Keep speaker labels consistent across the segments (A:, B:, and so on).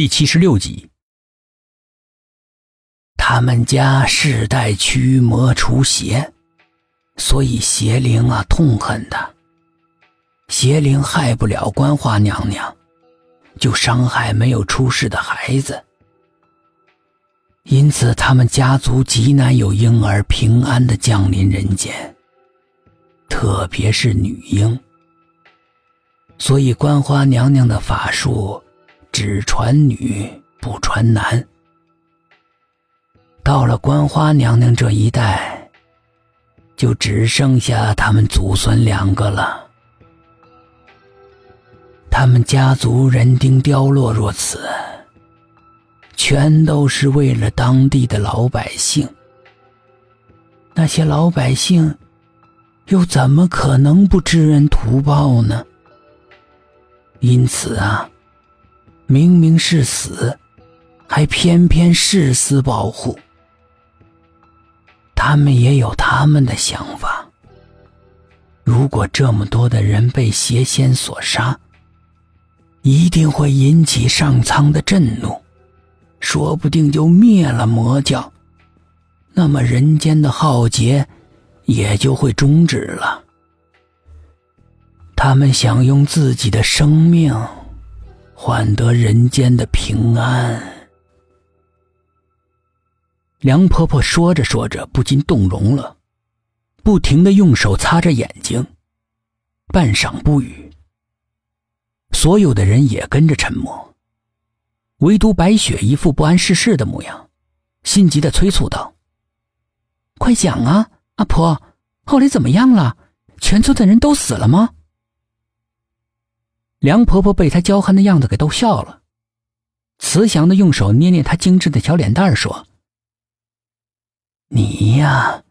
A: 第七十六集。
B: 他们家世代驱魔除邪，所以邪灵啊痛恨他。邪灵害不了观花娘娘，就伤害没有出世的孩子。因此，他们家族极难有婴儿平安的降临人间，特别是女婴。所以，观花娘娘的法术只传女不传男。到了观花娘娘这一代，就只剩下他们祖孙两个了。他们家族人丁凋落若此。全都是为了当地的老百姓。那些老百姓，又怎么可能不知恩图报呢？因此啊，明明是死，还偏偏誓死保护。他们也有他们的想法。如果这么多的人被邪仙所杀，一定会引起上苍的震怒。说不定就灭了魔教，那么人间的浩劫也就会终止了。他们想用自己的生命换得人间的平安。
A: 梁婆婆说着说着，不禁动容了，不停的用手擦着眼睛，半晌不语。所有的人也跟着沉默。唯独白雪一副不谙世事的模样，心急的催促道：“快讲啊，阿婆，后来怎么样了？全村的人都死了吗？”梁婆婆被她娇憨的样子给逗笑了，慈祥的用手捏捏她精致的小脸蛋说：“
B: 你呀，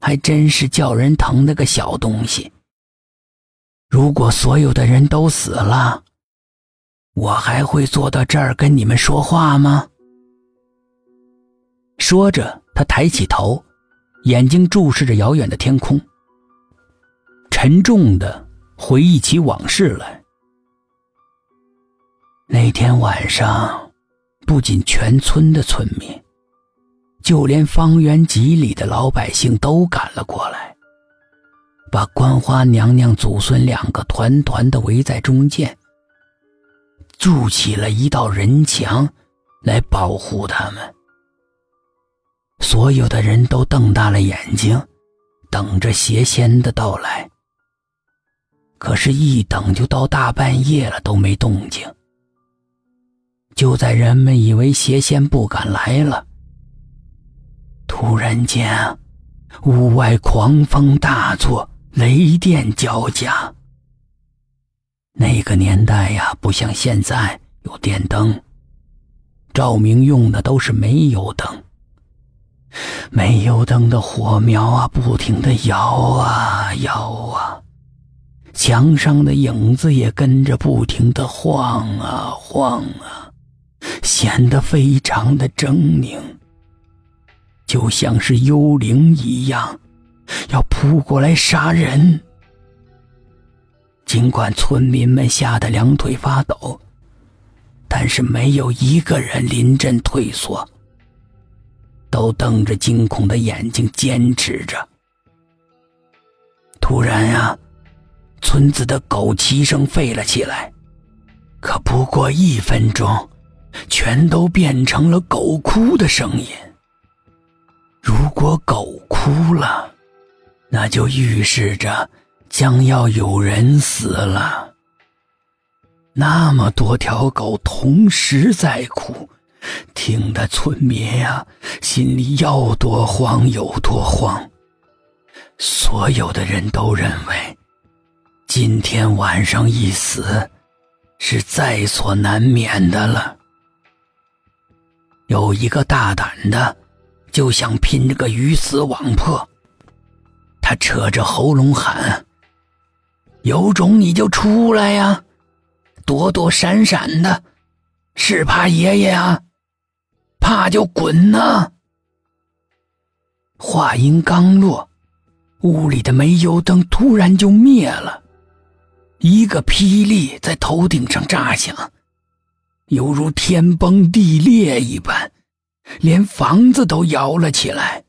B: 还真是叫人疼的个小东西。如果所有的人都死了。”我还会坐到这儿跟你们说话吗？
A: 说着，他抬起头，眼睛注视着遥远的天空，沉重的回忆起往事来。
B: 那天晚上，不仅全村的村民，就连方圆几里的老百姓都赶了过来，把观花娘娘祖孙两个团团的围在中间。筑起了一道人墙，来保护他们。所有的人都瞪大了眼睛，等着邪仙的到来。可是，一等就到大半夜了，都没动静。就在人们以为邪仙不敢来了，突然间，屋外狂风大作，雷电交加。那个年代呀，不像现在有电灯，照明用的都是煤油灯。煤油灯的火苗啊，不停的摇啊摇啊，墙上的影子也跟着不停的晃啊晃啊，显得非常的狰狞，就像是幽灵一样，要扑过来杀人。尽管村民们吓得两腿发抖，但是没有一个人临阵退缩，都瞪着惊恐的眼睛坚持着。突然呀，村子的狗齐声吠了起来，可不过一分钟，全都变成了狗哭的声音。如果狗哭了，那就预示着。将要有人死了。那么多条狗同时在哭，听得村民呀心里要多慌有多慌。所有的人都认为，今天晚上一死，是在所难免的了。有一个大胆的，就想拼这个鱼死网破。他扯着喉咙喊。有种你就出来呀，躲躲闪闪的，是怕爷爷啊？怕就滚呐！话音刚落，屋里的煤油灯突然就灭了，一个霹雳在头顶上炸响，犹如天崩地裂一般，连房子都摇了起来。